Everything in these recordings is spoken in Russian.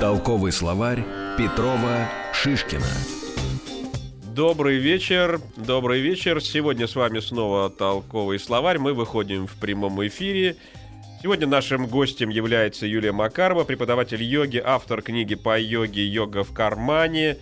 Толковый словарь Петрова Шишкина. Добрый вечер, добрый вечер. Сегодня с вами снова толковый словарь. Мы выходим в прямом эфире. Сегодня нашим гостем является Юлия Макарова, преподаватель йоги, автор книги по йоге «Йога в кармане»,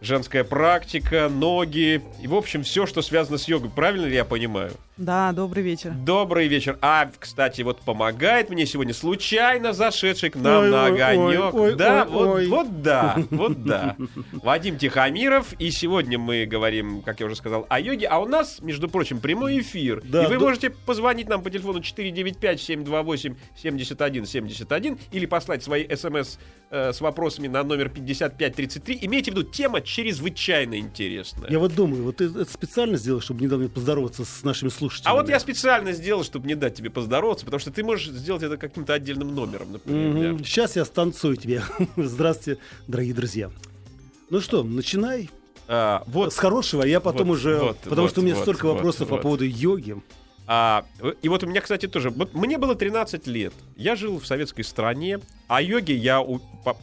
женская практика, ноги и, в общем, все, что связано с йогой. Правильно ли я понимаю? Да, добрый вечер. Добрый вечер. А, кстати, вот помогает мне сегодня случайно зашедший к нам ой, на огонек. Ой, ой, да, ой, вот, ой. вот да, вот да. Вадим Тихомиров. И сегодня мы говорим, как я уже сказал, о йоге. А у нас, между прочим, прямой эфир. Да, и вы да. можете позвонить нам по телефону 495-728-7171 или послать свои смс э, с вопросами на номер 5533. Имейте в виду, тема чрезвычайно интересная. Я вот думаю, вот ты это специально сделал, чтобы недавно поздороваться с нашими слушателями. А вот я специально сделал, чтобы не дать тебе поздороваться, потому что ты можешь сделать это каким-то отдельным номером, например. Mm-hmm. Сейчас я станцую тебе. Здравствуйте, дорогие друзья. Ну что, начинай. А, вот, с хорошего, а я потом вот, уже... Вот, потому вот, что у меня вот, столько вот, вопросов вот. по поводу йоги. А, и вот у меня, кстати, тоже... Вот мне было 13 лет. Я жил в советской стране. О йоге я,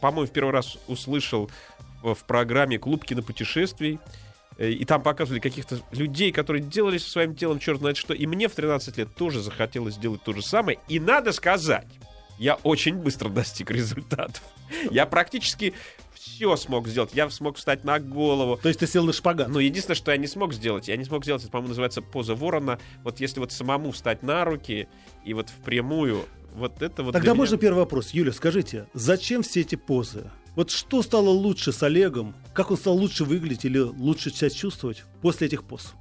по-моему, в первый раз услышал в программе «Клуб кинопутешествий». Э, и там показывали каких-то людей, которые делали со своим телом черт знает что. И мне в 13 лет тоже захотелось сделать то же самое. И надо сказать, я очень быстро достиг результатов. Я практически все смог сделать. Я смог встать на голову. То есть ты сел на шпагат? Ну, единственное, что я не смог сделать, я не смог сделать, это, по-моему, называется поза ворона. Вот если вот самому встать на руки и вот впрямую, вот это вот... Тогда можно меня... первый вопрос. Юля, скажите, зачем все эти позы? Вот что стало лучше с Олегом? Как он стал лучше выглядеть или лучше себя чувствовать после этих поз?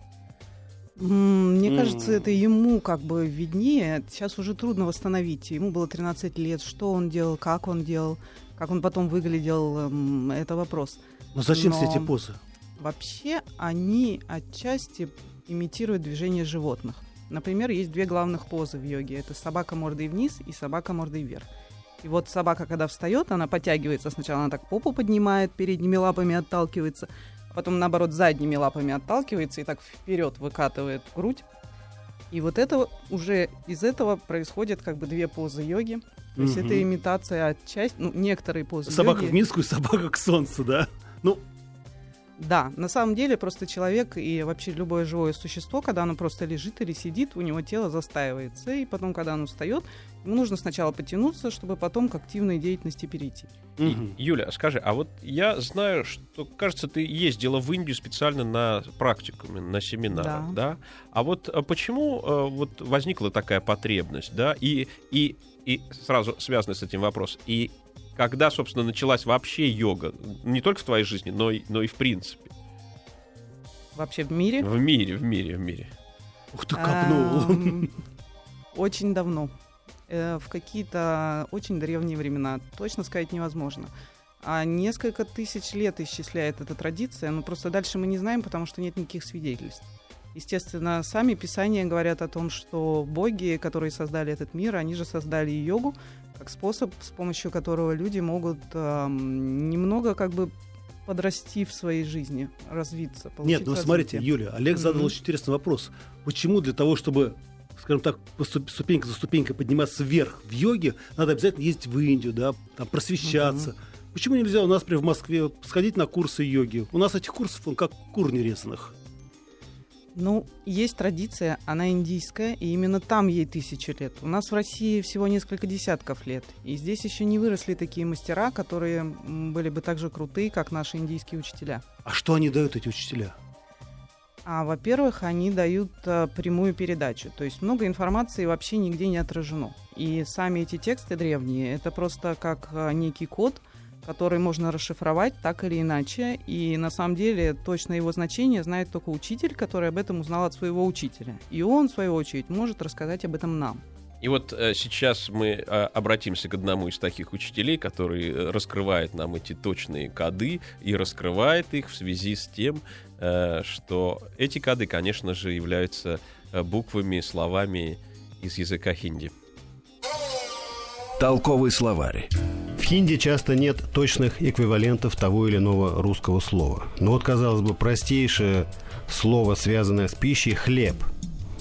Мне mm. кажется, это ему как бы виднее. Сейчас уже трудно восстановить. Ему было 13 лет. Что он делал, как он делал, как он потом выглядел, эм, это вопрос. Но зачем Но все эти позы? Вообще они отчасти имитируют движение животных. Например, есть две главных позы в йоге. Это собака мордой вниз и собака мордой вверх. И вот собака, когда встает, она подтягивается. Сначала она так попу поднимает, передними лапами отталкивается, а потом, наоборот, задними лапами отталкивается и так вперед выкатывает грудь. И вот это уже из этого происходят как бы две позы йоги. То есть это имитация отчасти, ну, некоторые позы Собака йоги. в миску и собака к солнцу, да? Ну, да, на самом деле просто человек и вообще любое живое существо, когда оно просто лежит или сидит, у него тело застаивается, и потом, когда оно встает, ему нужно сначала потянуться, чтобы потом к активной деятельности перейти. Угу. Юля, скажи, а вот я знаю, что, кажется, ты ездила в Индию специально на практикуме, на семинар, да? да? А вот а почему а, вот возникла такая потребность, да? И и и сразу связанный с этим вопрос. И когда, собственно, началась вообще йога? Не только в твоей жизни, но и, но и в принципе. Вообще в мире? В мире, в мире, в мире. Ух ты, копнул. Очень давно. Э, в какие-то очень древние времена. Точно сказать невозможно. А несколько тысяч лет исчисляет эта традиция, но просто дальше мы не знаем, потому что нет никаких свидетельств. Естественно, сами писания говорят о том, что боги, которые создали этот мир, они же создали йогу, как способ, с помощью которого люди могут э, немного как бы подрасти в своей жизни, развиться. Нет, ну развитие. смотрите, Юля, Олег задал mm-hmm. очень интересный вопрос. Почему для того, чтобы скажем так, ступенька за ступенькой подниматься вверх в йоге, надо обязательно ездить в Индию, да, там просвещаться. Mm-hmm. Почему нельзя у нас, например, в Москве сходить на курсы йоги? У нас этих курсов, он как кур нерезанных. Ну, есть традиция, она индийская, и именно там ей тысячи лет. У нас в России всего несколько десятков лет. И здесь еще не выросли такие мастера, которые были бы так же крутые, как наши индийские учителя. А что они дают, эти учителя? А, во-первых, они дают а, прямую передачу. То есть много информации вообще нигде не отражено. И сами эти тексты древние, это просто как а, некий код – который можно расшифровать так или иначе. И на самом деле точно его значение знает только учитель, который об этом узнал от своего учителя. И он, в свою очередь, может рассказать об этом нам. И вот э, сейчас мы э, обратимся к одному из таких учителей, который э, раскрывает нам эти точные коды и раскрывает их в связи с тем, э, что эти коды, конечно же, являются э, буквами, словами из языка хинди. Толковый словарь. В хинди часто нет точных эквивалентов того или иного русского слова. Но вот, казалось бы, простейшее слово, связанное с пищей – хлеб.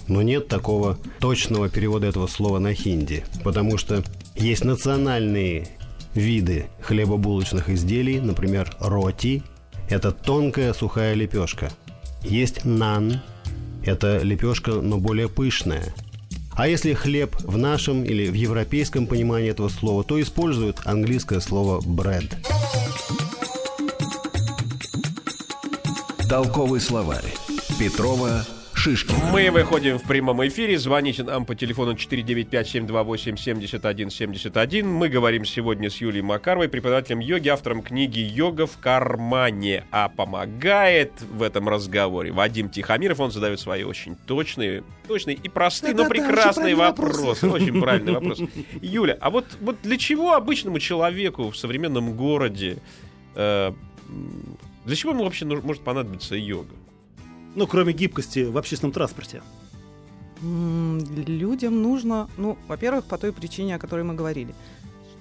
Но нет такого точного перевода этого слова на хинди, потому что есть национальные виды хлебобулочных изделий, например, роти – это тонкая сухая лепешка. Есть нан – это лепешка, но более пышная. А если хлеб в нашем или в европейском понимании этого слова, то используют английское слово bread. Толковый словарь. Петрова Шишкин. Мы выходим в прямом эфире. Звоните нам по телефону 495-728-7171. Мы говорим сегодня с Юлией Макаровой, преподавателем йоги, автором книги «Йога в кармане». А помогает в этом разговоре Вадим Тихомиров. Он задает свои очень точные, точные и простые, но прекрасные вопросы. Очень правильный вопрос. Юля, а вот, вот для чего обычному человеку в современном городе э, для чего ему вообще может понадобиться йога? Ну, кроме гибкости в общественном транспорте. Людям нужно, ну, во-первых, по той причине, о которой мы говорили,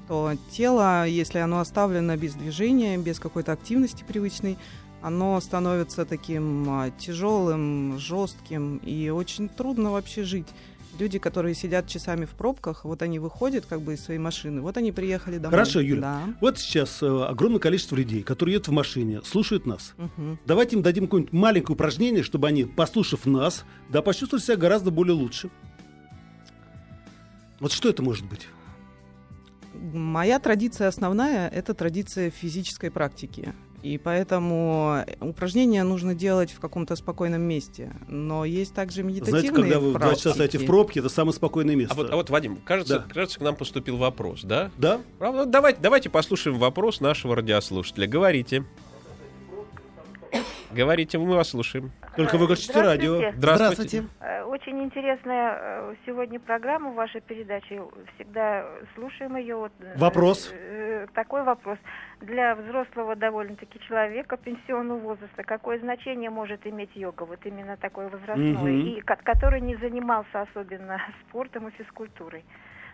что тело, если оно оставлено без движения, без какой-то активности привычной, оно становится таким тяжелым, жестким, и очень трудно вообще жить. Люди, которые сидят часами в пробках, вот они выходят как бы из своей машины, вот они приехали домой. Хорошо, Юля. Да. Вот сейчас э, огромное количество людей, которые едут в машине, слушают нас. Мгм. Давайте им дадим какое-нибудь маленькое упражнение, чтобы они, послушав нас, да, почувствовали себя гораздо более лучше. Вот что это может быть? Моя традиция основная – это традиция физической практики. И поэтому упражнения нужно делать в каком-то спокойном месте. Но есть также медитативные Знаете, когда вы в два часа стоите в пробке, это самое спокойное место. А вот, а вот Вадим, кажется, Да. кажется, к нам поступил вопрос, да? Да? Правда? Давайте, давайте послушаем вопрос нашего радиослушателя. Говорите. Говорите, мы вас слушаем. Только выключите радио. Здравствуйте. Э, Очень интересная э, сегодня программа вашей передачи. Всегда слушаем ее. Вот, э, Вопрос? Такой вопрос. Для взрослого довольно-таки человека пенсионного возраста какое значение может иметь йога? Вот именно такой возрастной. Мгм. И ко- который не занимался особенно спортом и физкультурой.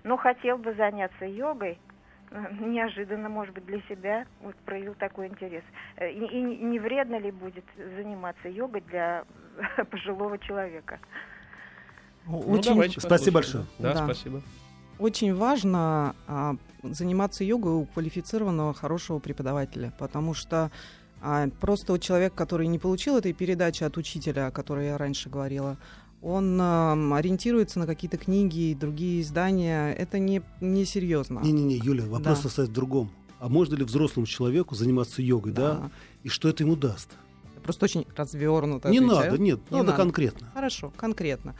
Но хотел бы заняться йогой, неожиданно, может быть, для себя вот проявил такой интерес. Э, И, и не вредно ли будет заниматься йогой для пожилого человека? Ну, Очень, давайте Спасибо большое. Да, Да. спасибо. очень важно а, заниматься йогой у квалифицированного хорошего преподавателя, потому что а, просто у человека, который не получил этой передачи от учителя, о которой я раньше говорила, он ам, ориентируется на какие-то книги и другие издания. Это не, не серьезно. Не-не-не, Юля, вопрос Да. состоит в другом. А можно ли взрослому человеку заниматься йогой, да? Да. И что это ему даст? Просто очень развернуто. не отвечаю. надо, нет, Не надо, надо. конкретно. Хорошо, конкретно.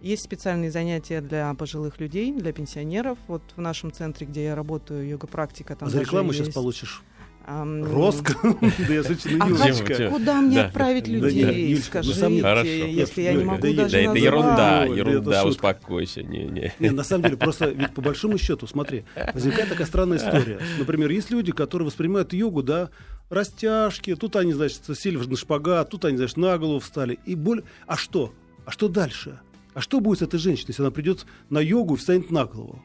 Есть специальные занятия для пожилых людей, для пенсионеров. Вот в нашем центре, где я работаю, йога-практика, там А за рекламу сейчас есть, получишь ам, Роско. Да я шучу, А куда мне отправить людей? Скажите, если я не могу да, даже Да, это ерунда, ерунда, успокойся. Не, не. Не, на самом деле, просто ведь по большому счету, смотри, возникает такая странная история. Например, есть люди, которые воспринимают йогу, да, растяжки, тут они, значит, сели на шпагат, тут они, значит, на голову встали. И боль... А что? А что дальше? А что будет с этой женщиной, если она придет на йогу и встанет на голову?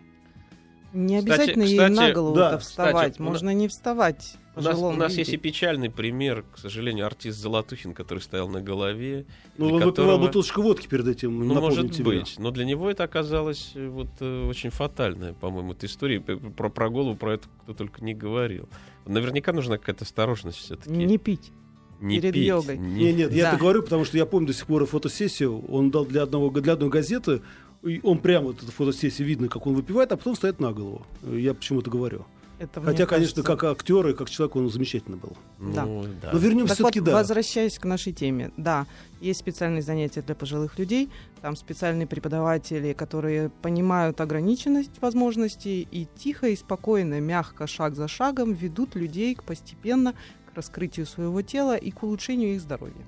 Не Кстати- обязательно ей кстати, на голову да, вставать. кстати, у на- Можно не вставать. У нас, у нас виде. есть и печальный пример, к сожалению, артист Золотухин, который стоял на голове. Ну, он выпивал которого- бутылочку водки перед этим, Ну, может тебе. быть. Но для него это оказалось э, вот э, очень фатальная, по-моему, эта история. Про, про голову про это кто только не говорил. Наверняка нужна какая-то осторожность все-таки. Не пить. перед пить, йогой. не- Не, нет, я Да. это говорю, потому что я помню до сих пор фотосессию. Он дал для, одного, для одной газеты, и он прямо вот эту фотосессию видно, как он выпивает, а потом стоит на голову. Я почему-то говорю. Это, Хотя, конечно, кажется- как актер и как человек он замечательно был. Ну, Да. да. Но вернемся Так вот, все-таки, да. возвращаясь к нашей теме, да, есть специальные занятия для пожилых людей, там специальные преподаватели, которые понимают ограниченность возможностей и тихо и спокойно, мягко, шаг за шагом ведут людей к постепенно к раскрытию своего тела и к улучшению их здоровья.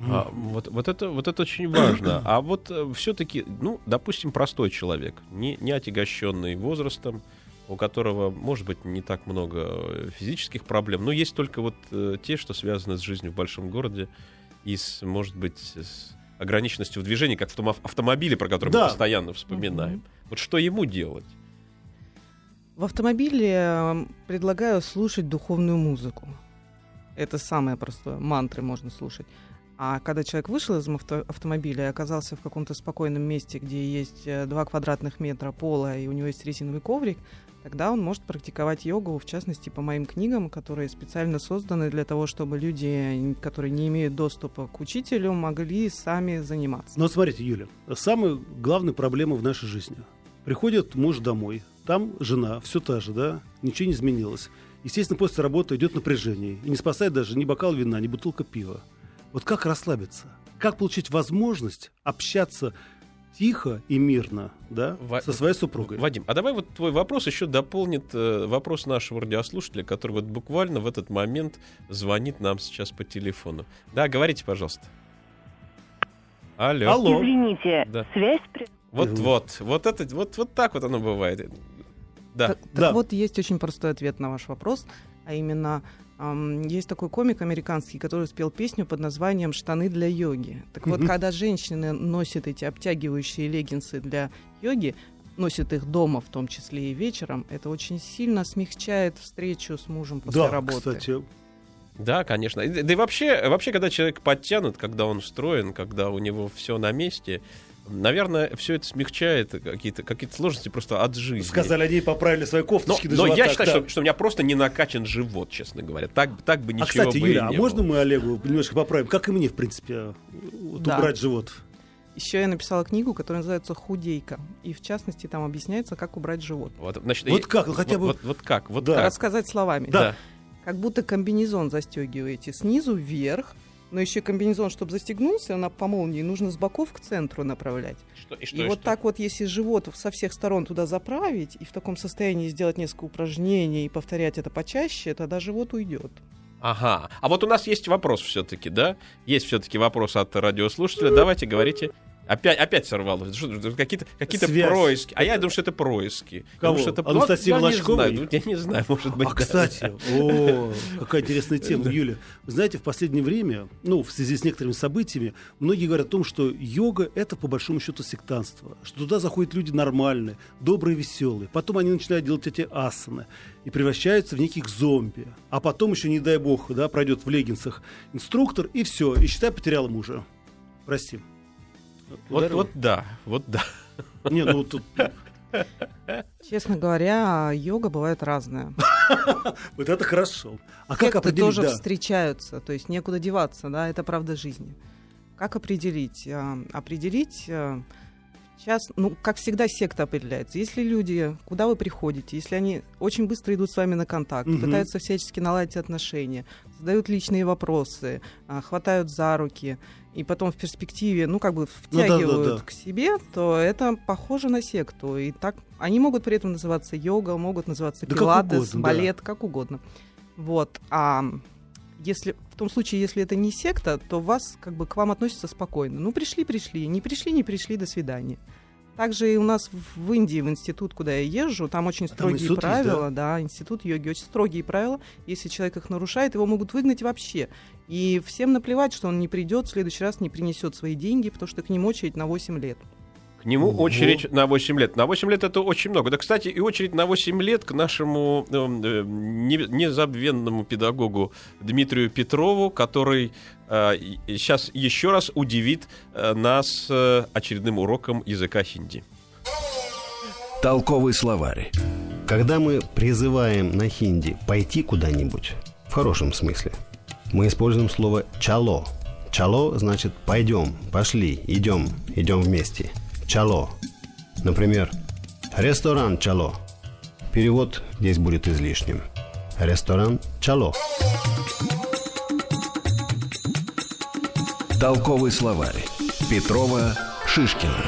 А, вот, вот, это, вот это очень важно. А вот все-таки, ну, допустим, простой человек, не, не отягощенный возрастом, у которого, может быть, не так много э, физических проблем, но есть только вот э, те, что связаны с жизнью в большом городе и, с, может быть, с ограниченностью в движении, как в том ав- автомобиле, про который Да. мы постоянно вспоминаем. Вот что ему делать? В автомобиле э, предлагаю слушать духовную музыку. Это самое простое. Мантры можно слушать. А когда человек вышел из авто- автомобиля и оказался в каком-то спокойном месте, где есть э, 2 квадратных метра пола и у него есть резиновый коврик, тогда он может практиковать йогу, в частности, по моим книгам, которые специально созданы для того, чтобы люди, которые не имеют доступа к учителю, могли сами заниматься. Но смотрите, Юля, самая главная проблема в нашей жизни. Приходит муж домой, там жена, все та же, да, ничего не изменилось. Естественно, после работы идет напряжение. И не спасает даже ни бокал вина, ни бутылка пива. Вот как расслабиться? Как получить возможность общаться тихо и мирно, да, Ва- со своей супругой? Вадим, а давай вот твой вопрос еще дополнит э, вопрос нашего радиослушателя, который вот буквально в этот момент звонит нам сейчас по телефону. Да, говорите, пожалуйста. Алло. Алло. Извините, Да. связь при- Вот, Мгм. вот, вот это, вот, вот так вот оно бывает. Да. Так, так Да. вот, есть очень простой ответ на ваш вопрос, а именно есть такой комик американский, который спел песню под названием «Штаны для йоги». Так вот, Мгм. когда женщины носят эти обтягивающие леггинсы для йоги, носят их дома, в том числе и вечером, это очень сильно смягчает встречу с мужем после Да, работы. кстати, Да, конечно. И- Да и вообще, вообще, когда человек подтянут, когда он встроен, когда у него все на месте, наверное, все это смягчает какие-то какие сложности просто от жизни. сказали они, поправили свои Но, кофточки до но я живота. считаю, Да. что, что у меня просто не накачан живот, честно говоря. Так, так бы А, ничего кстати, бы и Юля, а не можно было. мы Олегу немножко поправим? Как и мне, в принципе, вот Да. убрать живот? Еще я написала книгу, которая называется «Худейка». И, в частности, там объясняется, как убрать живот. Вот, значит, Вот как? Ну, хотя вот, бы- Вот, вот как? Вот Да. как? Рассказать словами. Да. Как будто комбинезон застегиваете снизу вверх, но еще комбинезон, чтобы застегнулся, на по молнии нужно с боков к центру направлять. Что, и что, и и вот что? так вот, если живот со всех сторон туда заправить и в таком состоянии сделать несколько упражнений и повторять это почаще, тогда живот уйдет. Ага. А вот у нас есть вопрос все-таки, да? Есть все-таки вопрос от радиослушателя. Давайте говорите. Опять, опять сорвалось. Что, Какие-то, Связь. происки. А я думаю, что это происки. Кого? Потому что это, Анастасии я не знаю, ну, я не знаю, может быть. А, да. кстати, о, какая интересная тема, Юля. Вы знаете, в последнее время, ну, в связи с некоторыми событиями, многие говорят о том, что йога — это, по большому счету, сектантство. Что туда заходят люди нормальные, добрые, веселые. Потом они начинают делать эти асаны и превращаются в неких зомби. А потом еще, не дай бог, да, пройдет в леггинсах инструктор, и все, и считай, потеряла мужа. Прости. Вот, вот да, вот да. Не, ну тут Честно говоря, йога бывает разная. вот это хорошо. А как Секты определить? тоже встречаются, то есть некуда деваться, да, это правда жизни. Как определить? А, Определить а, сейчас, ну, как всегда, секта определяется. Если люди, куда вы приходите, если они очень быстро идут с вами на контакт, Мгм. пытаются всячески наладить отношения, задают личные вопросы, а, хватают за руки, и потом в перспективе, ну, как бы Ну да, да, втягивают да. к себе, то это похоже на секту. И так они могут при этом называться йога, могут называться Да как пилатес, угодно, да. балет, как угодно. Вот. А если в том случае, если это не секта, то вас как бы к вам относятся спокойно. Ну, пришли, пришли, не пришли, не пришли, до свидания. Также и у нас в Индии, в институт, куда я езжу, там очень там строгие институт есть, правила, да? институт йоги, очень строгие правила. Если человек их нарушает, его могут выгнать вообще. И всем наплевать, что он не придет, в следующий раз не принесет свои деньги, потому что к ним очередь на 8 лет. К нему Ого. очередь на 8 лет. На 8 лет это очень много. Да, кстати, и очередь на 8 лет к нашему э, э, не- незабвенному педагогу Дмитрию Петрову, который сейчас еще раз удивит э, нас э, очередным уроком языка хинди. Толковый словарь. Когда мы призываем на хинди пойти куда-нибудь, в хорошем смысле, мы используем слово «чало». «Чало» значит «пойдем», «пошли», «идем», «идем вместе». «Чало». Например, «ресторан чало». Перевод здесь будет излишним. Ресторан «чало». Толковый словарь. Петрова Шишкина.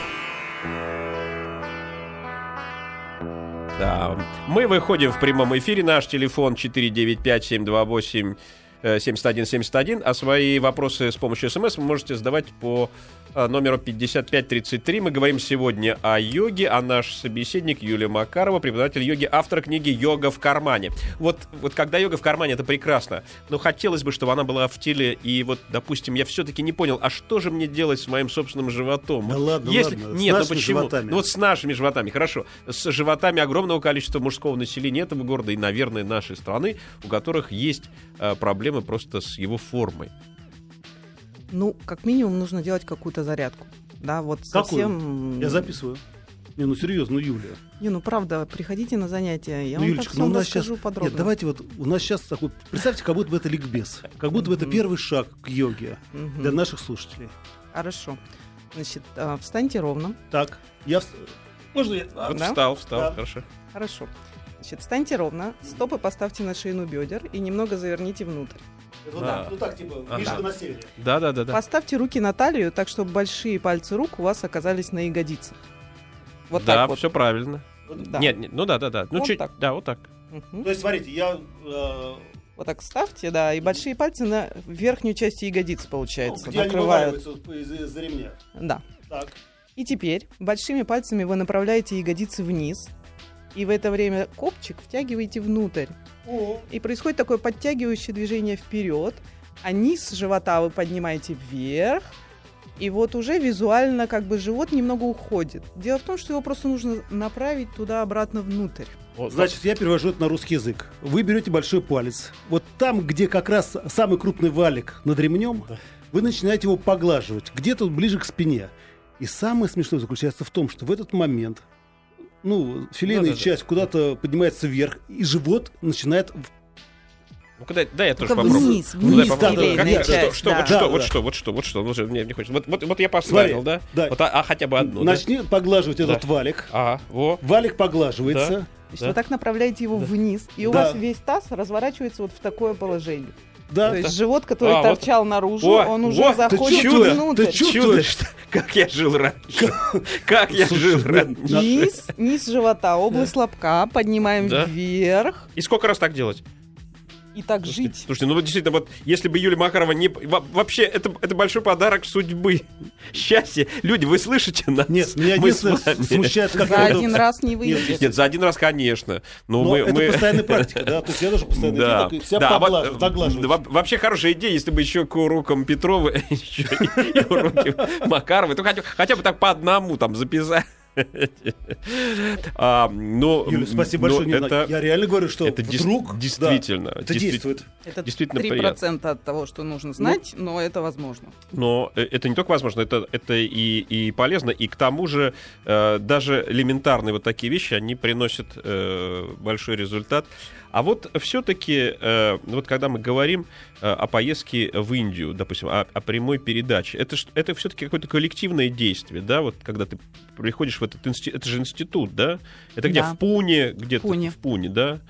Да. Мы выходим в прямом эфире. Наш телефон 495-728 э, 7171, а свои вопросы с помощью смс вы можете задавать по э, номеру 5533. Мы говорим сегодня о йоге, а наш собеседник Юлия Макарова, преподаватель йоги, автор книги «Йога в кармане». Вот, вот когда йога в кармане, это прекрасно, но хотелось бы, чтобы она была в теле, и вот, допустим, я все-таки не понял, а что же мне делать с моим собственным животом? Да ладно, если... ладно, с Нет, ну нашими почему? животами. Ну вот с нашими животами, хорошо. С животами огромного количества мужского населения этого города и, наверное, нашей страны, у которых есть э, проблемы просто с его формой. Ну, как минимум, нужно делать какую-то зарядку. Да, вот Какую? совсем... Я записываю. Не, ну серьезно, ну Юлия. Не, ну правда, приходите на занятия, я ну, вам Юлечка, так ну у нас сейчас... расскажу подробно. Нет, давайте вот, у нас сейчас такой... Представьте, как будто бы это ликбез. Как будто бы это первый шаг к йоге для наших слушателей. Хорошо. Значит, а, встаньте ровно. Так, я... Можно я... Вот Да? встал, встал, Да. хорошо. Хорошо. Значит, встаньте ровно, стопы поставьте на ширину бедер и немного заверните внутрь. Ну, Да. ну так, типа, Ага. Мишка на севере. Да, да, да, да. Поставьте руки на талию, так чтобы большие пальцы рук у вас оказались на ягодицах. Вот да, так вот. все правильно. Да. Нет, нет, ну да, да, да. Ну Вот чуть, так. да, вот так. Мгм. То есть, смотрите, я... э, Вот так ставьте, да, и большие пальцы на верхнюю часть ягодиц, получается, ну, где они накрывают. из- из-за ремня. Да. Так. И теперь большими пальцами вы направляете ягодицы вниз, и в это время копчик втягиваете внутрь. О, И происходит такое подтягивающее движение вперед, а низ живота вы поднимаете вверх, и вот уже визуально как бы живот немного уходит. Дело в том, что его просто нужно направить туда-обратно внутрь. Вот, Значит, я перевожу это на русский язык. Вы берете большой палец. Вот там, где как раз самый крупный валик над ремнем, вы начинаете его поглаживать. Где-то ближе к спине. И самое смешное заключается в том, что в этот момент ну, филейная Да-да-да. часть куда-то поднимается вверх, и живот начинает... в- Ну-ка, дай, дай я тоже попробую. вниз, Ну, вниз попробую. филейная Как я- часть, что, что, да. вот что, Да, вот да. что, вот что, вот что, ну, же мне не хочется. Вот, вот, вот я поставил, Смотри, да? да. Вот, а, а хотя бы одну, да? Начни поглаживать Да. этот валик. Ага, во. Валик поглаживается. Значит, Да. вы так направляете его Да. вниз, и у Да. вас весь таз разворачивается вот в такое положение. Да. То есть живот, который А, вот. торчал наружу, О, он уже о, ты заходит чудо, внутрь. ты чувствуешь? Чудо, что- как я жил раньше. Как я жил блин, раньше. Низ, низ живота, область лобка, поднимаем вверх И сколько раз так делать? И так Слушайте, жить. слушайте, ну вот действительно, вот если бы Юлия Макарова не... во- Вообще, это, это большой подарок судьбы. Счастье. Люди, вы слышите нас? Нет, меня Мы единственное смущает, как За буду- один раз не выйдет. Нет, за один раз, конечно. Но, Но мы, это мы... постоянная практика, да? То есть я должен постоянно Да, делать, себя да, а поглаживать, э, да, во- вообще хорошая идея, если бы еще к урокам Петрова еще и уроки Макаровой, то хотя, хотя бы так по одному там записать. А, но, Юля, спасибо но большое. Не, это, Я реально говорю, что это дес- вдруг... действительно, да, это действует. Это Действительно 3% от того, что нужно знать, но это возможно. Но э, это не только возможно, это, это и, и полезно, и к тому же э, даже элементарные вот такие вещи, они приносят э, большой результат. А вот все-таки, вот когда мы говорим э, о поездке в Индию, допустим, о, о прямой передаче, это, это все-таки какое-то коллективное действие, да, вот когда ты приходишь в этот институт, это же институт, да? Это где, Да. в Пуне, где-то в Пуне, да?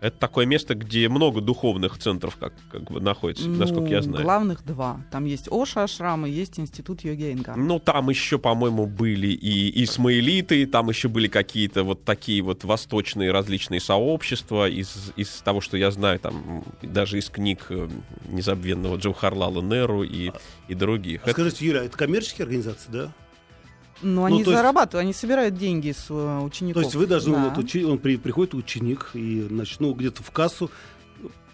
Это такое место, где много духовных центров, как, как бы находится, насколько я Ну, знаю. Главных два. Там есть Оша Ашрам и есть Институт йоги Ингар. Ну, там еще, по-моему, были и исмаилиты, там еще были какие-то вот такие вот восточные различные сообщества из, из того, что я знаю, там даже из книг э, незабвенного Джавхарлала Неру и, и других. А скажите, Юля, это коммерческие организации, да? Но они то есть- зарабатывают, они собирают деньги с э, учеников. То есть вы должны, Да. вот, учи- он при- приходит ученик и, значит, ну, где-то в кассу.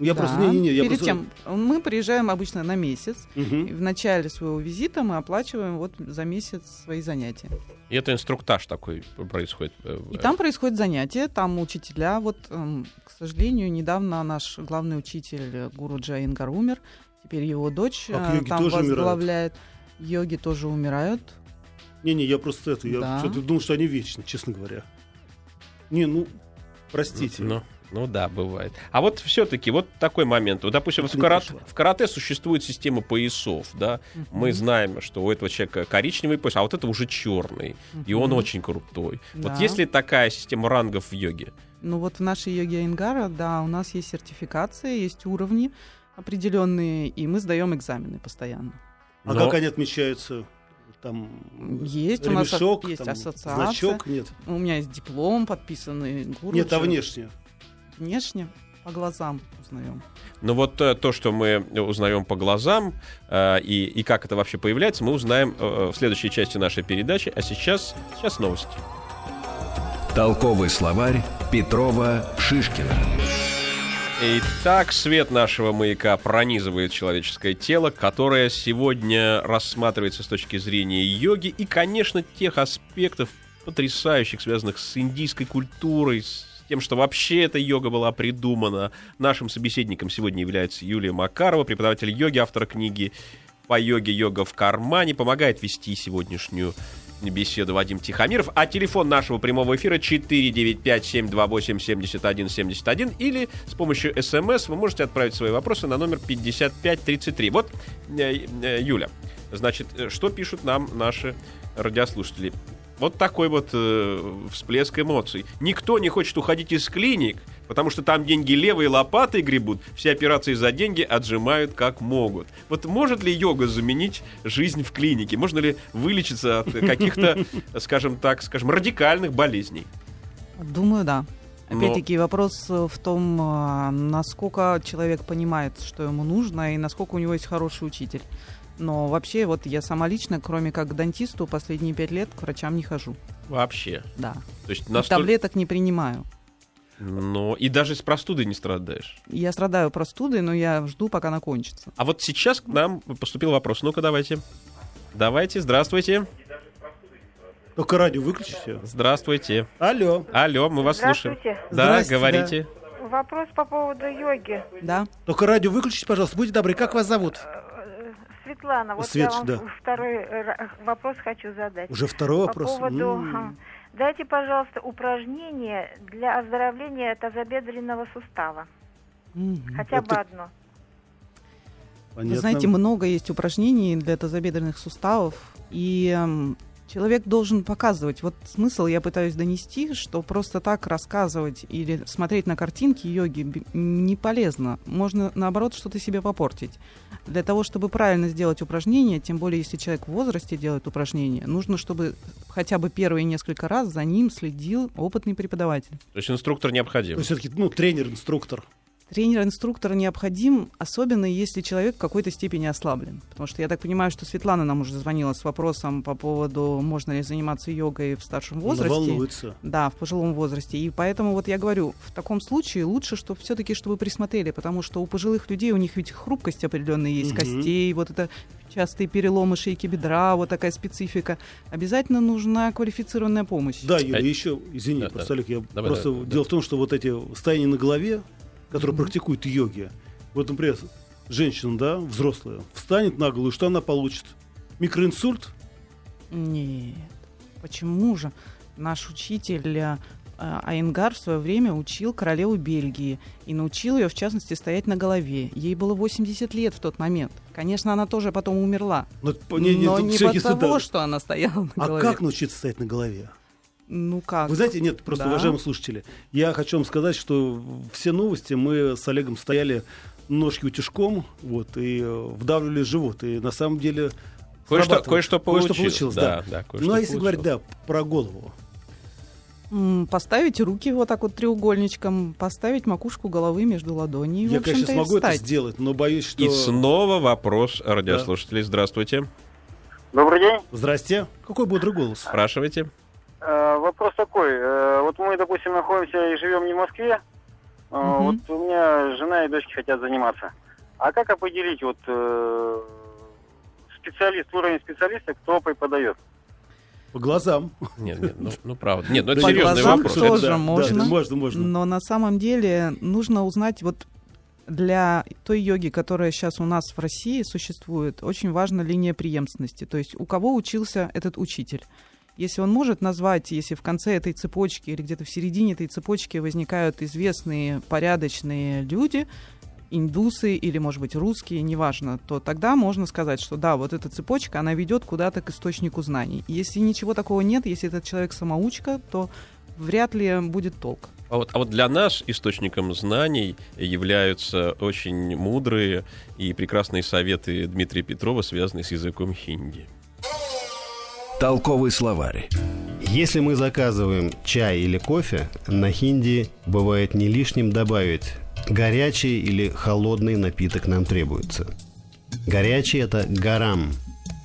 Я Да. просто, не-не-не, я Перед просто... тем, мы приезжаем обычно на месяц. Мгм. И в начале своего визита мы оплачиваем вот за месяц свои занятия. И это инструктаж такой происходит. э, И там происходит занятие, там учителя. Вот, эм, к сожалению, недавно наш главный учитель э, Гуру Джай Ингар умер. Теперь его дочь А там тоже умирают? возглавляет. Йоги тоже умирают. Не-не, я просто это, я Да. что-то думал, что они вечны, честно говоря. Не, ну, простите. Ну, ну да, бывает. А вот все-таки вот такой момент. Вот, допустим, Это в, пошло. в карате существует система поясов, да. Мы Мгм. знаем, что у этого человека коричневый пояс, а вот это уже черный. И он очень крутой. Вот Да. есть ли такая система рангов в йоге? Ну вот в нашей йоге Ингара, да, у нас есть сертификация, есть уровни определенные, и мы сдаем экзамены постоянно. А Но- как они отмечаются? Там Есть у нас ремешок, есть там, ассоциация. значок? Нет. У меня есть диплом подписанный гуру. Нет, а внешне? Внешне по глазам узнаем. Ну вот э, то, что мы узнаем по глазам э, и, и как это вообще появляется, мы узнаем э, в следующей части нашей передачи. А сейчас, сейчас новости. Толковый словарь Петрова Шишкина. Итак, свет нашего маяка пронизывает человеческое тело, которое сегодня рассматривается с точки зрения йоги и, конечно, тех аспектов потрясающих, связанных с индийской культурой, с тем, что вообще эта йога была придумана. Нашим собеседником сегодня является Юлия Макарова, преподаватель йоги, автор книги по йоге «Йога в кармане». Помогает вести сегодняшнюю беседу Вадим Тихомиров. А телефон нашего прямого эфира 495-728-7171 или с помощью СМС вы можете отправить свои вопросы на номер 5533. Вот, э, э, Юля, значит, э, что пишут нам наши радиослушатели? Вот такой вот э, всплеск эмоций. Никто не хочет уходить из клиник, потому что там деньги левые лопатой гребут, все операции за деньги отжимают как могут. Вот может ли йога заменить жизнь в клинике? Можно ли вылечиться от каких-то, скажем так, скажем, радикальных болезней? Думаю, да. Опять-таки вопрос э, в том, а, насколько человек понимает, что ему нужно, и насколько у него есть хороший учитель. Но вообще, вот я сама лично, кроме как к дантисту, последние пять лет к врачам не хожу. Вообще. Да. То есть И настолько... Таблеток не принимаю. Но и даже с простудой не страдаешь. Я страдаю простудой, но я жду, пока она кончится. А вот сейчас к нам поступил вопрос. Ну-ка, давайте. Давайте, здравствуйте. Только радио выключите. Здравствуйте. Алло. Алло, мы вас слушаем. Да, говорите. Вопрос по поводу йоги. Да? Только радио выключите, пожалуйста. Будьте добры, как вас зовут? Э, Светлана, вот Свет, я вам да. второй э, вопрос хочу задать. Уже второй По вопрос. поводу... М. Дайте, пожалуйста, упражнение для оздоровления тазобедренного сустава. Мгм. Хотя бы Это- одно. Вы Понятно. знаете, много есть упражнений для тазобедренных суставов, и эм, человек должен показывать. Вот смысл я пытаюсь донести, что просто так рассказывать или смотреть на картинки йоги не полезно. Можно, наоборот, что-то себе попортить. Для того, чтобы правильно сделать упражнение, тем более, если человек в возрасте делает упражнение, нужно, чтобы хотя бы первые несколько раз за ним следил опытный преподаватель. То есть инструктор То необходим. есть все-таки, ну, тренер, инструктор. Тренер-инструктор необходим, особенно если человек в какой-то степени ослаблен. Потому что я так понимаю, что Светлана нам уже звонила с вопросом по поводу, можно ли заниматься йогой в старшем возрасте. волнуется. Да, в пожилом возрасте. И поэтому вот я говорю, в таком случае лучше, что все-таки, чтобы присмотрели, потому что у пожилых людей у них ведь хрупкость определенная есть, Мгм. костей, вот это частые переломы шейки бедра, вот такая специфика. Обязательно нужна квалифицированная помощь. Да, Юля, А- еще, извини, Да, просто, да. Олег, я Давай, просто давай, дело в том, что вот эти состояния на голове, которые Мгм. практикуют йоги, вот, например, женщина, да, взрослая, встанет на голову, что она получит? Микроинсульт? Нет. Почему же? Наш учитель э, Айнгар в свое время учил королеву Бельгии и научил ее, в частности, стоять на голове. Ей было 80 лет в тот момент. Конечно, она тоже потом умерла. По- не- не, но не потому, да. что она стояла на А голове. как научиться стоять на голове? Ну как? Вы знаете, нет, просто, Да. уважаемые слушатели, я хочу вам сказать, что все новости мы с Олегом стояли ножки утюжком, вот, и э, вдавливали в живот. И на самом деле Кое-что, срабатывает. кое-что Кое-что получилось. получилось, да. да, кое-что Ну, а если говорить, получилось. да, про голову. Поставить руки вот так вот треугольничком, поставить макушку головы между ладоней. я, конечно, смогу это сделать, но боюсь, что... И снова вопрос радиослушателей. Здравствуйте. Добрый день. Здрасте. Какой бодрый голос? Спрашивайте. Э, вопрос такой. Э, вот мы, допустим, находимся и живем не в Москве. Мгм. Вот у меня жена и дочки хотят заниматься. А как определить вот специалист, уровень специалиста, кто преподает? По глазам. Нет, нет, ну, ну правда. Нет, ну это По серьезный глазам вопрос. тоже да, можно. да, можно, можно. Но на самом деле нужно узнать вот для той йоги, которая сейчас у нас в России существует, очень важна линия преемственности. То есть у кого учился этот учитель. Если он может назвать, если в конце этой цепочки или где-то в середине этой цепочки возникают известные порядочные люди, индусы или, может быть, русские, неважно, то тогда можно сказать, что да, вот эта цепочка, она ведет куда-то к источнику знаний. Если ничего такого нет, если этот человек самоучка, то вряд ли будет толк. А вот, а вот для нас источником знаний являются очень мудрые и прекрасные советы Дмитрия Петрова, связанные с языком хинди. Толковый словарь. Если мы заказываем чай или кофе, на хинди бывает не лишним добавить горячий или холодный напиток нам требуется. Горячий – это гарам.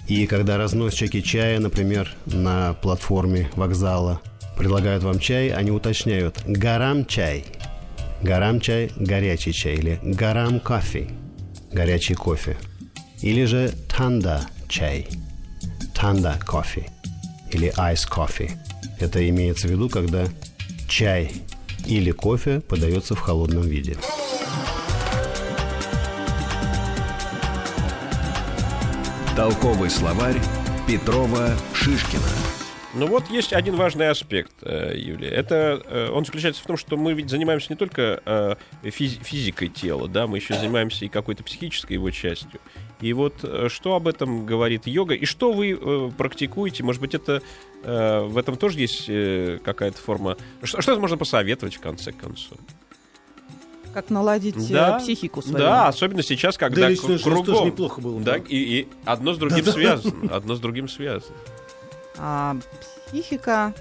И когда разносчики чая, например, на платформе вокзала, предлагают вам чай, они уточняют «гарам чай». Гарам чай – горячий чай или гарам кофе – горячий кофе. Или же танда чай – танда кофе или ice coffee. Это имеется в виду, когда чай или кофе подается в холодном виде. Толковый словарь Петрова Шишкина. Ну вот есть один важный аспект, э, Юлия. Это э, он заключается в том, что мы ведь занимаемся не только э, физи- физикой тела, да, мы еще занимаемся и какой-то психической его частью. И вот что об этом говорит йога, и что вы практикуете? Может быть, это в этом тоже есть какая-то форма. Что, что можно посоветовать в конце концов? Как наладить Да. психику свою. Да, особенно сейчас, когда Да, к- личная жизнь тоже кругом. неплохо было. Да, и, и одно с другим связано. Одно с другим связано. А психика...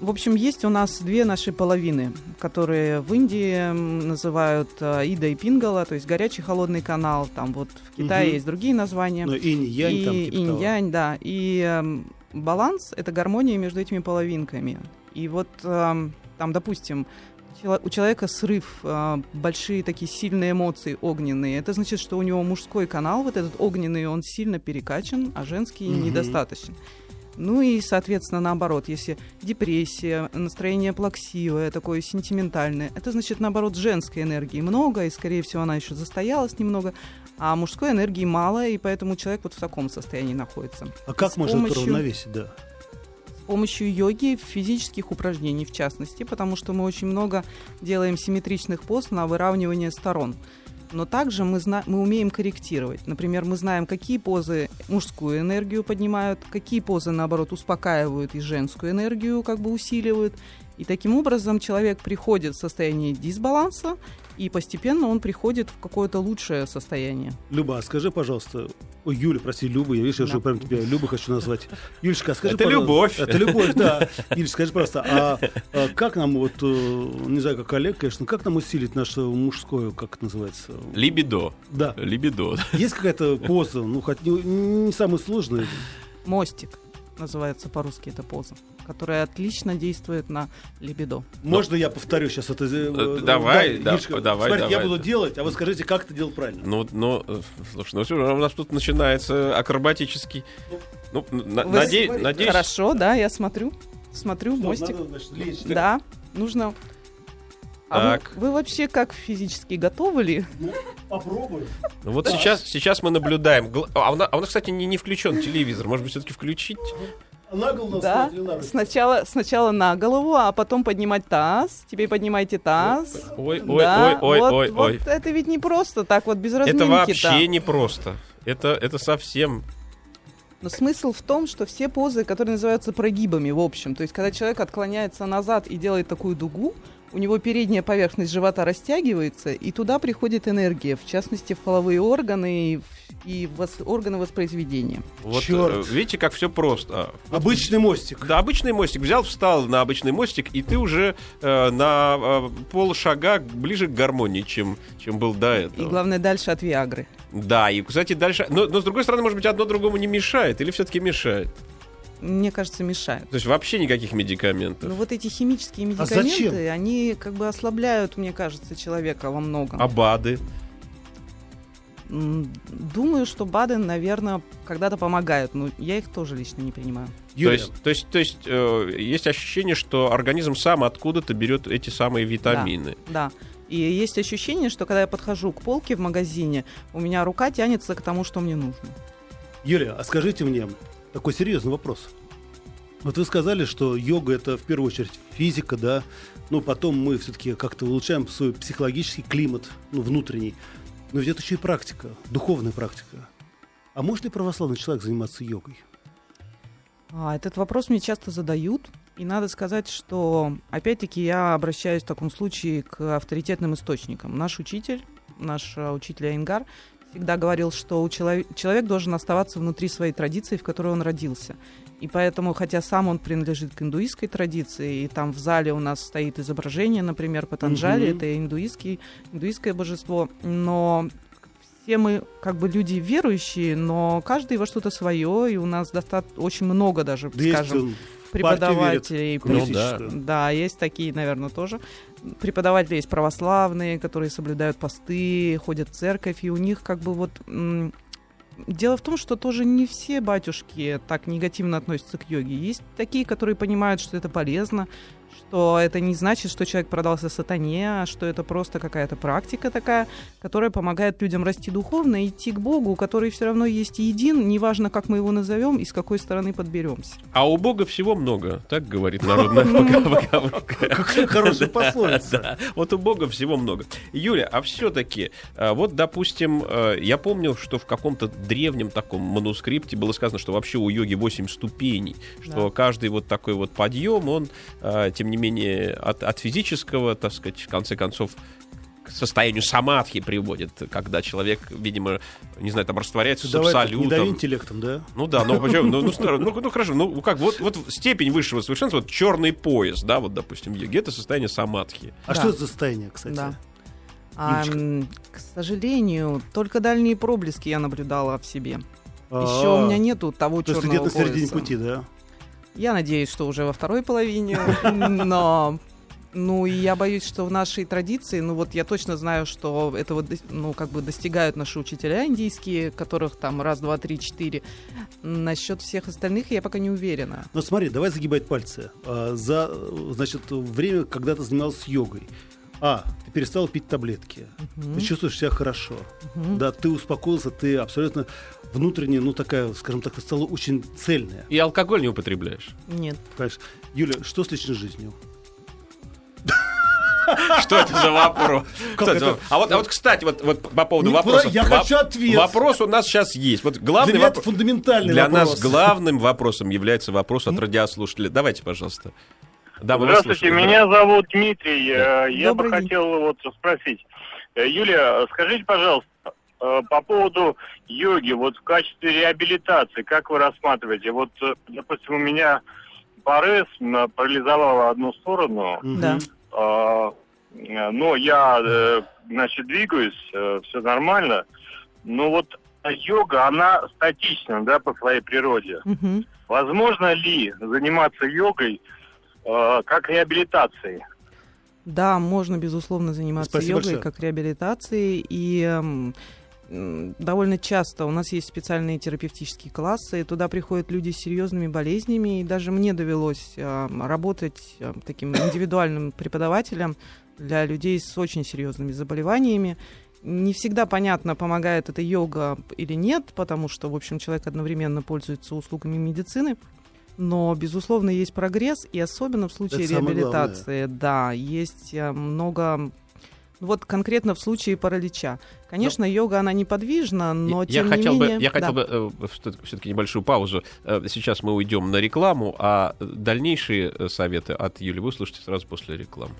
В общем, есть у нас две наши половины, которые в Индии называют э, Ида и Пингала, то есть горячий холодный канал. Там вот в Китае Мгм. есть другие названия. Но инь-янь и там типа инь-янь, да. И эм, баланс — это гармония между этими половинками. И вот эм, там, допустим, у человека срыв, э, большие такие сильные эмоции огненные. Это значит, что у него мужской канал, вот этот огненный, он сильно перекачан, а женский Мгм. недостаточен. Ну и, соответственно, наоборот, если депрессия, настроение плаксивое, такое сентиментальное, это значит, наоборот, женской энергии много, и, скорее всего, она еще застоялась немного, а мужской энергии мало, и поэтому человек вот в таком состоянии находится. А как с можно это помощью- равновесить, да? Помощью йоги, физических упражнений в частности, потому что мы очень много делаем симметричных поз на выравнивание сторон. Но также мы, зна- мы умеем корректировать. Например, мы знаем, какие позы мужскую энергию поднимают, какие позы, наоборот, успокаивают и женскую энергию как бы усиливают. И таким образом человек приходит в состояние дисбаланса, и постепенно он приходит в какое-то лучшее состояние. Люба, а скажи, пожалуйста, ой, Юля, прости, Люба, я видишь, я Да. уже прям тебя Люба хочу назвать. Юлечка, а скажи, Это любовь. Это любовь, да. Юлечка, скажи, пожалуйста, а, а как нам вот, э, не знаю, как Олег, конечно, как нам усилить наше мужское, как это называется? Либидо. Да. Либидо. Есть какая-то поза, ну, хоть не, не самая сложная. Мостик называется по-русски эта поза, которая отлично действует на либидо. Можно я повторю сейчас это? э, Э, давай, да, давай, смотрите, я давай, буду да. делать, а вы скажите, как это делать правильно. Ну, ну, э, слушай, ну всё, у нас тут начинается акробатический. Ну, на- Вы наде- смотрите, надеюсь. Хорошо, да, я смотрю. Смотрю, Что, мостик. надо, значит, лечь, так? Да, нужно. А вы- Так. вы, вообще как физически готовы ли? Ну, попробуй. Ну, вот сейчас, сейчас мы наблюдаем. А у нас, а у нас, кстати, не, не включен телевизор. Может быть, все-таки включить? А на голову Да. на руки. Сначала, сначала на голову, а потом поднимать таз. Теперь поднимайте таз. Ой, ой, Да, ой, ой, вот, ой, вот ой. это ведь не просто так вот без разминки. Это вообще непросто. Это, это совсем... Но смысл в том, что все позы, которые называются прогибами, в общем, то есть когда человек отклоняется назад и делает такую дугу, у него передняя поверхность живота растягивается, и туда приходит энергия, в частности, в половые органы и, в- и в вос- органы воспроизведения. Вот, э, видите, как все просто. Обычный мостик. Да, обычный мостик. Взял, встал на обычный мостик, и ты уже э, на э, полшага ближе к гармонии, чем, чем был до И этого. главное, дальше от Виагры. Да, и, кстати, дальше... Но, но, с другой стороны, может быть, одно другому не мешает, или все-таки мешает? Мне кажется, мешает. То есть вообще никаких медикаментов. Но вот эти химические А медикаменты, зачем? они как бы ослабляют, мне кажется, человека во многом. А БАДы? Думаю, что БАДы, наверное, когда-то помогают, но я их тоже лично не принимаю. То есть, то есть, то есть э, есть ощущение, что организм сам откуда-то берет эти самые витамины. Да. И есть ощущение, что когда я подхожу к полке в магазине, у меня рука тянется к тому, что мне нужно. Юля, а скажите мне такой серьезный вопрос. Вот вы сказали, что йога это в первую очередь физика, да, ну потом мы все-таки как-то улучшаем свой психологический климат, ну внутренний. Но ведь это еще и практика, духовная практика. А может ли православный человек заниматься йогой? А, этот вопрос мне часто задают. И надо сказать, что, опять-таки, я обращаюсь в таком случае к авторитетным источникам. Наш учитель, наш а, учитель Айнгар, всегда говорил, что у человек, человек должен оставаться внутри своей традиции, в которой он родился. И поэтому, хотя сам он принадлежит к индуистской традиции, и там в зале у нас стоит изображение, например, Патанджали, Мгм. это индуистский, индуистское божество, но все мы как бы люди верующие, но каждый во что-то свое, и у нас достаточно очень много даже, Да есть скажем, он преподавателей. Ну да. Да, есть такие, наверное, тоже. Преподаватели есть православные, которые соблюдают посты, ходят в церковь, и у них как бы вот Дело в том, что тоже не все батюшки так негативно относятся к йоге. Есть такие, которые понимают, что это полезно, что это не значит, что человек продался сатане, а что это просто какая-то практика такая, которая помогает людям расти духовно и идти к Богу, который все равно есть един, неважно, как мы его назовем и с какой стороны подберемся. А у Бога всего много, так говорит народная поговорка. Какая хорошая пословица. Вот у Бога всего много. Юля, а все-таки, вот, допустим, э, я помню, что в каком-то древнем таком манускрипте было сказано, что вообще у йоги 8 ступеней, что каждый вот такой вот подъем, он, э, тем не менее, от, от физического, так сказать, в конце концов, к состоянию самадхи приводит, когда человек, видимо, не знаю, там растворяется с Давай не дави абсолютом. интеллектом, да? Ну да, ну почему? Ну, ну, старо- ну, ну, хорошо, ну как, вот, вот степень высшего совершенства, вот черный пояс, да, вот, допустим, в йоге, это состояние самадхи. А Да. что это за состояние, кстати? Да. А, к сожалению, только дальние проблески я наблюдала в себе. А, Еще у меня нету того То есть ты черного где-то на середине пояса. пути, да? Я надеюсь, что уже во второй половине, но ну и я боюсь, что в нашей традиции, ну вот я точно знаю, что этого ну как бы достигают наши учителя индийские, которых там раз, два, три, четыре. Насчет всех остальных я пока не уверена. Ну смотри, давай загибать пальцы. А, За, значит, время, когда ты занимался йогой. А, ты перестал пить таблетки. Мгм. Ты чувствуешь себя хорошо. Мгм. Да, ты успокоился, ты абсолютно внутренне, ну такая, скажем так, ты стала очень цельная. И алкоголь не употребляешь. Нет. Понимаешь? Юля, что с личной жизнью? Что это за вопрос? Как это? А вот, а вот, кстати, вот, вот по поводу Не вопроса. про- я хочу ответ. Вопрос у нас сейчас есть. Вот Для главный это вопрос. фундаментальный Для вопрос. нас главным вопросом является вопрос от радиослушателя. Давайте, пожалуйста. Да, Здравствуйте, меня зовут Дмитрий. Э, Я бы Добрый день. хотел вот спросить. Э, Юлия, скажите, пожалуйста, э, по поводу йоги, вот в качестве реабилитации, как вы рассматриваете? Вот, э, допустим, у меня порез м, парализовало одну сторону. Да. а, э, но я, э, значит, двигаюсь, все нормально. Но вот йога, она статична, да, по своей природе. Мгм. Возможно ли заниматься йогой э, как реабилитацией? Да, можно, безусловно, заниматься Спасибо йогой большое. как реабилитацией. И эм, довольно часто у нас есть специальные терапевтические классы, и туда приходят люди с серьезными болезнями. И даже мне довелось эм, работать эм, таким индивидуальным преподавателем для людей с очень серьезными заболеваниями. Не всегда понятно, помогает это йога или нет, потому что, в общем, человек одновременно пользуется услугами медицины. Но, безусловно, есть прогресс, и особенно в случае Это самое реабилитации, да, есть э, много... ну Вот конкретно в случае паралича. Конечно, йога, она неподвижна, но я тем хотел не бы, менее... я хотел да. бы все-таки небольшую паузу. Э, Сейчас мы уйдем на рекламу, а дальнейшие э, советы от Юли вы услышите сразу после рекламы.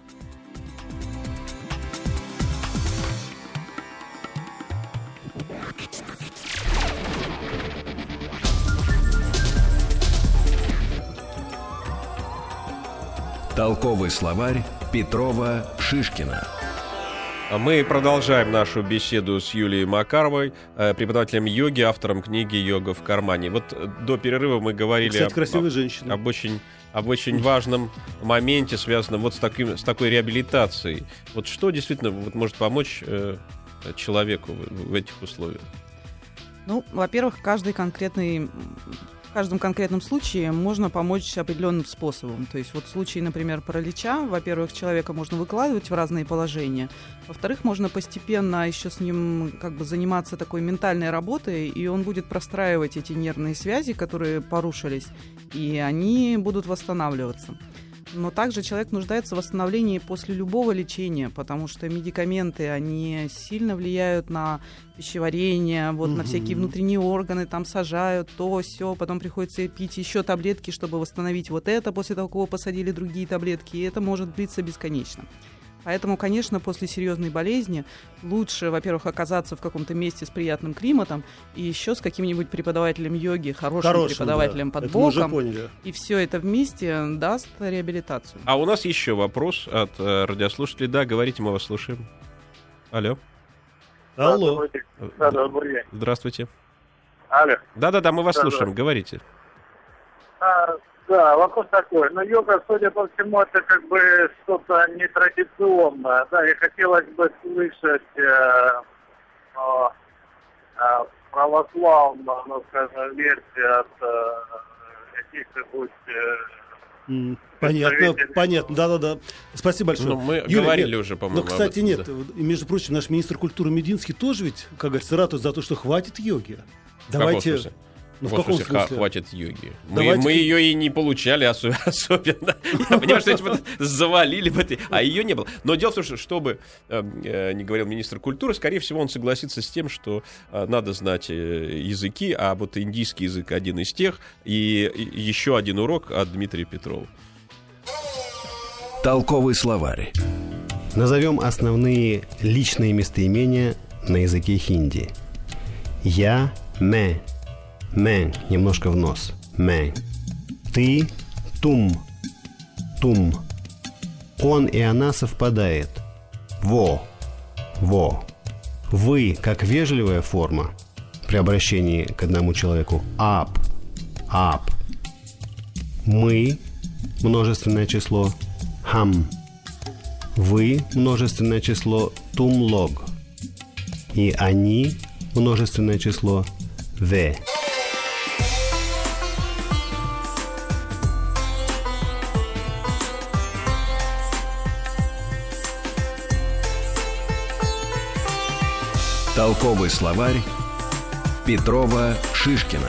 Толковый словарь Петрова Шишкина. А Мы продолжаем нашу беседу с Юлией Макаровой, э, преподавателем йоги, автором книги «Йога в кармане». Вот э, до перерыва мы говорили Кстати, об- красивая об, женщина. об очень об очень важном моменте, связанном вот с, таким, с такой реабилитацией. Вот что действительно вот может помочь э, человеку в, в этих условиях? Ну, во-первых, каждый конкретный каждом конкретном случае можно помочь определенным способом. То есть вот в случае, например, паралича, во-первых, человека можно выкладывать в разные положения. Во-вторых, можно постепенно еще с ним как бы заниматься такой ментальной работой, и он будет простраивать эти нервные связи, которые порушились, и они будут восстанавливаться. Но также человек нуждается в восстановлении после любого лечения, потому что медикаменты, они сильно влияют на пищеварение, вот на Мгм. всякие внутренние органы, там сажают то, все, потом приходится пить еще таблетки, чтобы восстановить вот это, после того, как посадили другие таблетки, и это может длиться бесконечно. Поэтому, конечно, после серьезной болезни лучше, во-первых, оказаться в каком-то месте с приятным климатом и еще с каким-нибудь преподавателем йоги, хорошим, Хорошим, преподавателем да. под Это мы уже боком. поняли. И все это вместе даст реабилитацию. А у нас еще вопрос от э, радиослушателей. Да, говорите, мы вас слушаем. Алло. Алло. Да, добрый день. Здравствуйте. Алло. Да-да-да, мы вас Да, да. слушаем. Говорите. А, да, вопрос такой. Ну, йога, судя по всему, это как бы что-то нетрадиционное. Да, и хотелось бы слышать э, э, э, православная, ну, скажем, версия от э, каких-нибудь э, Понятно, понятно, да-да-да. Спасибо большое. Ну, мы Юлия, говорили нет, уже, по-моему, Но, кстати, об нет. этом, вот, И, между прочим, наш министр культуры Мединский тоже ведь, как говорится, ратует за то, что хватит йоги. В Давайте... смысле? Ну, в Вот, каком смысле, хватит йоги. Мы, мы ее и не получали осо- особенно. Я понимаю, что эти вот завалили бы, ты, а ее не было. Но дело в том, что, чтобы э, э, не говорил министр культуры, скорее всего, он согласится с тем, что э, надо знать э, языки, а вот индийский язык один из тех, и, и еще один урок от Дмитрия Петрова. Толковый словарь. Назовем основные личные местоимения на языке хинди. Я, мэ. Мэ, немножко в нос. Мэ. Ты, тум. Тум. Он и она совпадает. Во. Во. Вы, как вежливая форма при обращении к одному человеку. Ап. Ап. Мы, множественное число. Хам. Вы множественное число тумлог. И они множественное число в. Толковый словарь Петрова Шишкина.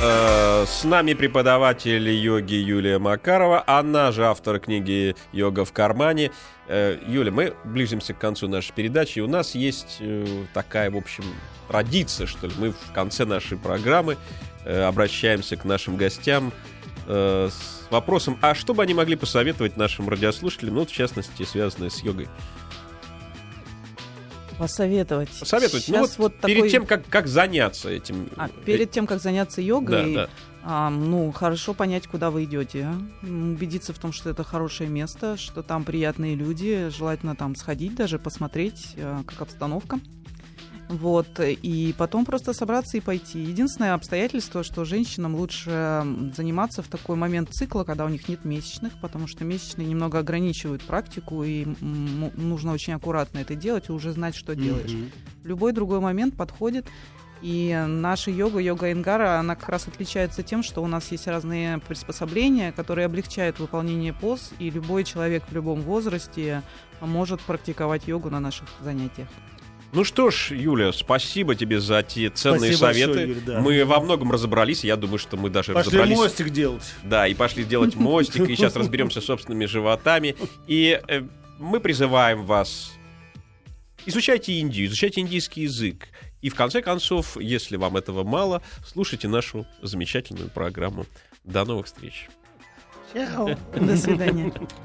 Э, С нами преподаватель йоги Юлия Макарова, она же автор книги «Йога в кармане». Э, Юля, мы ближимся к концу нашей передачи, у нас есть э, такая, в общем, традиция, что ли. Мы в конце нашей программы обращаемся к нашим гостям с вопросом, а что бы они могли посоветовать нашим радиослушателям, ну, в частности, связанное с йогой? Посоветовать. Посоветовать, ну, Сейчас вот вот перед такой- тем, как, как заняться этим. А, перед тем, как заняться йогой, Да, да. а, ну, хорошо понять, куда вы идете. Убедиться в том, что это хорошее место, что там приятные люди. Желательно там сходить, даже посмотреть, а, как обстановка. Вот, и потом просто собраться и пойти. Единственное обстоятельство, что женщинам лучше заниматься в такой момент цикла, когда у них нет месячных, потому что месячные немного ограничивают практику, и нужно очень аккуратно это делать и уже знать, что делаешь. Мгм. Любой другой момент подходит. И наша йога, йога Ингара, она как раз отличается тем, что у нас есть разные приспособления, которые облегчают выполнение поз, и любой человек в любом возрасте может практиковать йогу на наших занятиях. Ну что ж, Юля, спасибо тебе за те ценные Спасибо советы. большое, Юля, да. Мы во многом разобрались. Я думаю, что мы даже Пошли разобрались. мостик делать. Да, и пошли делать мостик, и сейчас разберемся с собственными животами. И э, мы призываем вас. Изучайте Индию, изучайте индийский язык. И в конце концов, если вам этого мало, слушайте нашу замечательную программу. До новых встреч. До свидания.